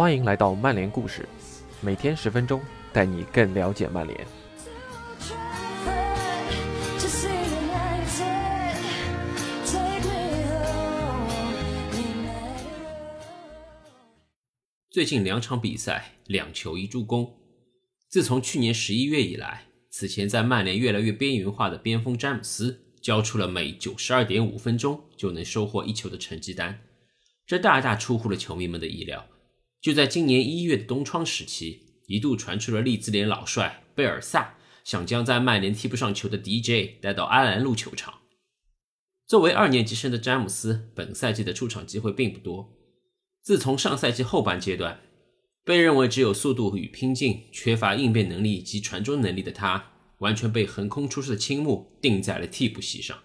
欢迎来到曼联故事，每天十分钟，带你更了解曼联。最近两场比赛，两球一助攻。自从去年十一月以来，此前在曼联越来越边缘化的边锋詹姆斯，交出了每九十二点五分钟就能收获一球的成绩单，这大大出乎了球迷们的意料。就在今年一月的冬窗时期，一度传出了利兹联老帅贝尔萨想将在曼联踢不上球的 DJ 带到安兰路球场。作为二年级生的詹姆斯，本赛季的出场机会并不多。自从上赛季后半阶段，被认为只有速度与拼劲，缺乏应变能力及传中能力的他，完全被横空出世的青木定在了替补席上。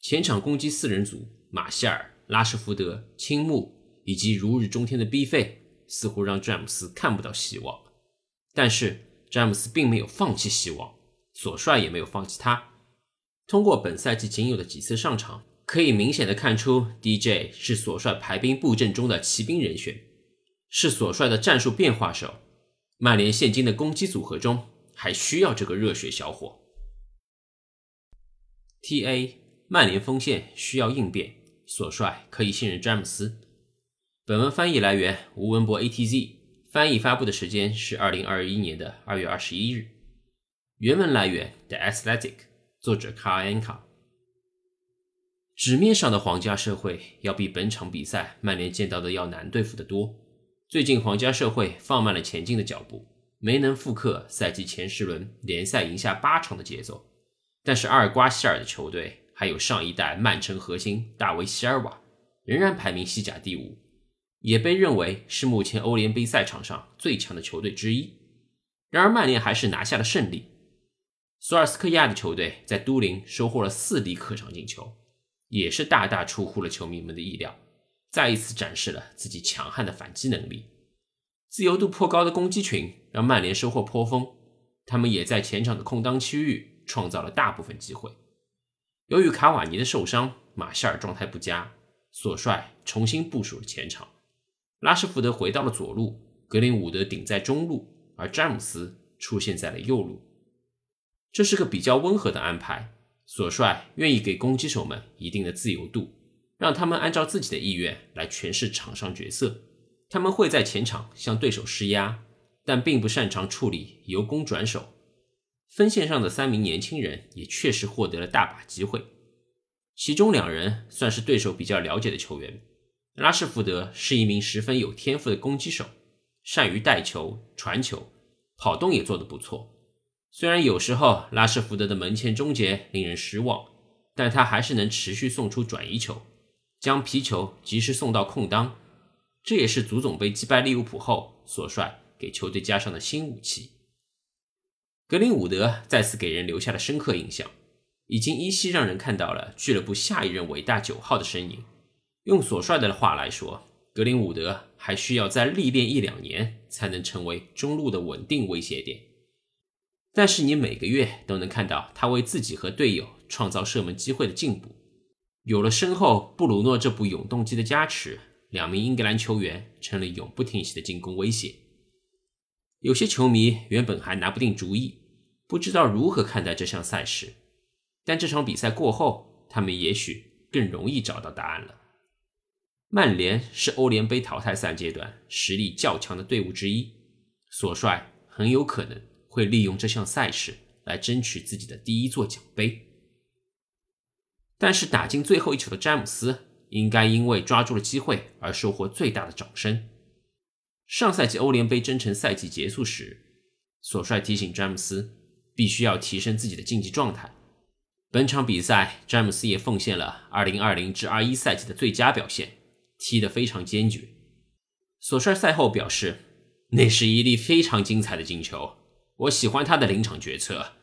前场攻击四人组，马歇尔、拉什福德、青木以及如日中天的 B 费。似乎让詹姆斯看不到希望，但是詹姆斯并没有放弃希望，索帅也没有放弃他。通过本赛季仅有的几次上场，可以明显的看出，DJ 是索帅排兵布阵中的骑兵人选，是索帅的战术变化手。曼联现今的攻击组合中还需要这个热血小伙。TA，曼联锋线需要应变，索帅可以信任詹姆斯。本文翻译来源吴文博 ATZ，翻译发布的时间是二零二一年的二月二十一日。原文来源 The Athletic，作者卡恩卡。纸面上的皇家社会要比本场比赛曼联见到的要难对付得多。最近皇家社会放慢了前进的脚步，没能复刻赛季前十轮联赛赢下八场的节奏。但是阿尔瓜希尔的球队还有上一代曼城核心大卫席尔瓦，仍然排名西甲第五。也被认为是目前欧联杯赛场上最强的球队之一。然而，曼联还是拿下了胜利。索尔斯克亚的球队在都灵收获了四粒客场进球，也是大大出乎了球迷们的意料，再一次展示了自己强悍的反击能力。自由度颇高的攻击群让曼联收获颇丰，他们也在前场的空当区域创造了大部分机会。由于卡瓦尼的受伤，马夏尔状态不佳，索帅重新部署了前场。拉什福德回到了左路，格林伍德顶在中路，而詹姆斯出现在了右路。这是个比较温和的安排。索帅愿意给攻击手们一定的自由度，让他们按照自己的意愿来诠释场上角色。他们会在前场向对手施压，但并不擅长处理由攻转守。分线上的三名年轻人也确实获得了大把机会，其中两人算是对手比较了解的球员。拉什福德是一名十分有天赋的攻击手，善于带球、传球，跑动也做得不错。虽然有时候拉什福德的门前终结令人失望，但他还是能持续送出转移球，将皮球及时送到空当。这也是足总杯击败利物浦后，索帅给球队加上的新武器。格林伍德再次给人留下了深刻印象，已经依稀让人看到了俱乐部下一任伟大九号的身影。用索帅的话来说，格林伍德还需要再历练一两年，才能成为中路的稳定威胁点。但是你每个月都能看到他为自己和队友创造射门机会的进步。有了身后布鲁诺这部永动机的加持，两名英格兰球员成了永不停息的进攻威胁。有些球迷原本还拿不定主意，不知道如何看待这项赛事，但这场比赛过后，他们也许更容易找到答案了。曼联是欧联杯淘汰赛阶段实力较强的队伍之一，索帅很有可能会利用这项赛事来争取自己的第一座奖杯。但是打进最后一球的詹姆斯应该因为抓住了机会而收获最大的掌声。上赛季欧联杯征程赛季结束时，索帅提醒詹姆斯必须要提升自己的竞技状态。本场比赛，詹姆斯也奉献了2020至21赛季的最佳表现。踢得非常坚决。索帅赛后表示：“那是一粒非常精彩的进球，我喜欢他的临场决策。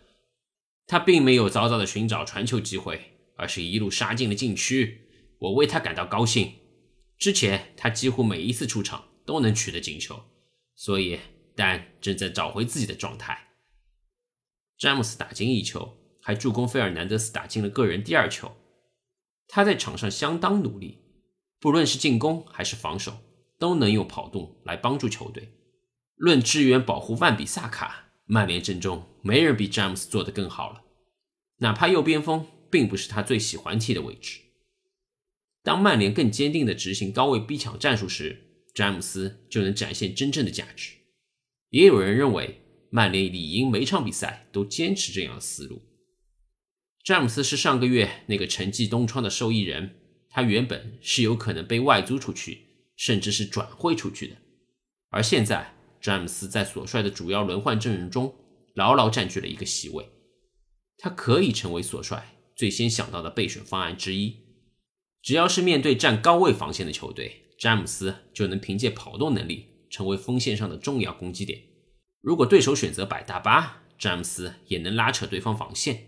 他并没有早早的寻找传球机会，而是一路杀进了禁区。我为他感到高兴。之前他几乎每一次出场都能取得进球，所以但正在找回自己的状态。詹姆斯打进一球，还助攻费尔南德斯打进了个人第二球。他在场上相当努力。”不论是进攻还是防守，都能用跑动来帮助球队。论支援保护万比萨卡，曼联阵中没人比詹姆斯做得更好了。哪怕右边锋并不是他最喜欢踢的位置。当曼联更坚定地执行高位逼抢战术时，詹姆斯就能展现真正的价值。也有人认为，曼联理应每场比赛都坚持这样的思路。詹姆斯是上个月那个沉寂东窗的受益人，他原本是有可能被外租出去，甚至是转会出去的。而现在，詹姆斯在所率的主要轮换阵容中牢牢占据了一个席位，他可以成为所率最先想到的备选方案之一。只要是面对站高位防线的球队，詹姆斯就能凭借跑动能力成为锋线上的重要攻击点。如果对手选择摆大巴，詹姆斯也能拉扯对方防线。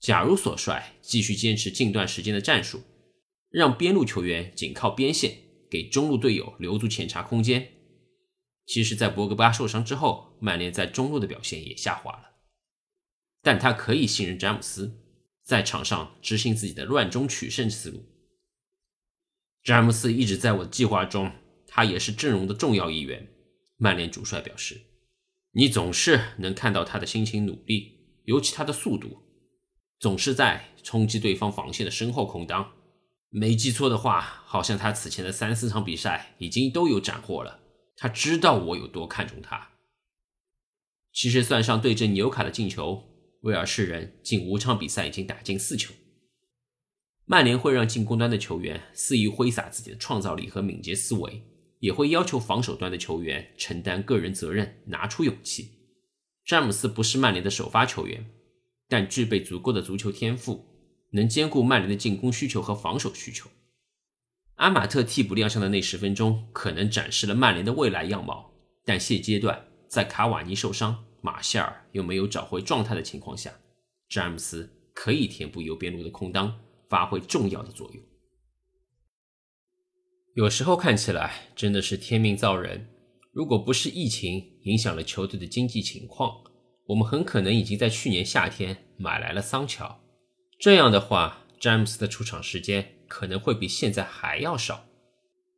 假如所帅继续坚持近段时间的战术，让边路球员紧靠边线，给中路队友留足前插空间。其实，在博格巴受伤之后，曼联在中路的表现也下滑了。但他可以信任詹姆斯，在场上执行自己的乱中取胜思路。詹姆斯一直在我的计划中，他也是阵容的重要一员。曼联主帅表示：“你总是能看到他的辛勤努力，尤其他的速度。”总是在冲击对方防线的身后空当。没记错的话，好像他此前的三四场比赛已经都有斩获了。他知道我有多看重他。其实算上对阵纽卡的进球，威尔士人近五场比赛已经打进四球。曼联会让进攻端的球员肆意挥洒自己的创造力和敏捷思维，也会要求防守端的球员承担个人责任，拿出勇气。詹姆斯不是曼联的首发球员。但具备足够的足球天赋，能兼顾曼联的进攻需求和防守需求。阿马特替补亮相的那十分钟，可能展示了曼联的未来样貌。但现阶段，在卡瓦尼受伤、马歇尔又没有找回状态的情况下，詹姆斯可以填补右边路的空当，发挥重要的作用。有时候看起来真的是天命造人。如果不是疫情影响了球队的经济情况，我们很可能已经在去年夏天买来了桑乔，这样的话，詹姆斯的出场时间可能会比现在还要少，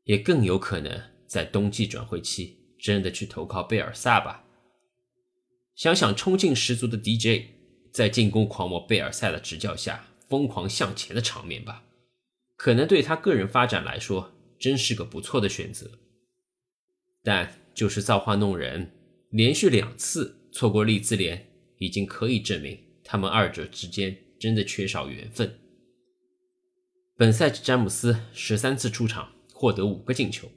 也更有可能在冬季转会期真的去投靠贝尔萨吧。想想冲劲十足的 DJ 在进攻狂魔贝尔萨的执教下疯狂向前的场面吧，可能对他个人发展来说真是个不错的选择。但就是造化弄人，连续两次。错过利兹联，已经可以证明他们二者之间真的缺少缘分。本赛季詹姆斯十三次出场，获得五个进球，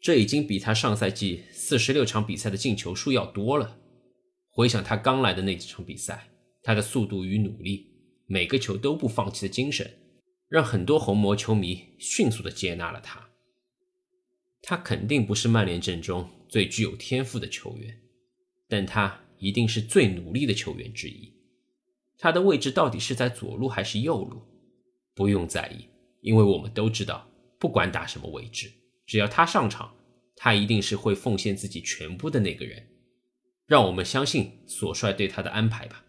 这已经比他上赛季四十六场比赛的进球数要多了。回想他刚来的那几场比赛，他的速度与努力，每个球都不放弃的精神，让很多红魔球迷迅速的接纳了他。他肯定不是曼联阵中最具有天赋的球员，但他。一定是最努力的球员之一。他的位置到底是在左路还是右路？不用在意，因为我们都知道，不管打什么位置，只要他上场，他一定是会奉献自己全部的那个人。让我们相信索帅对他的安排吧。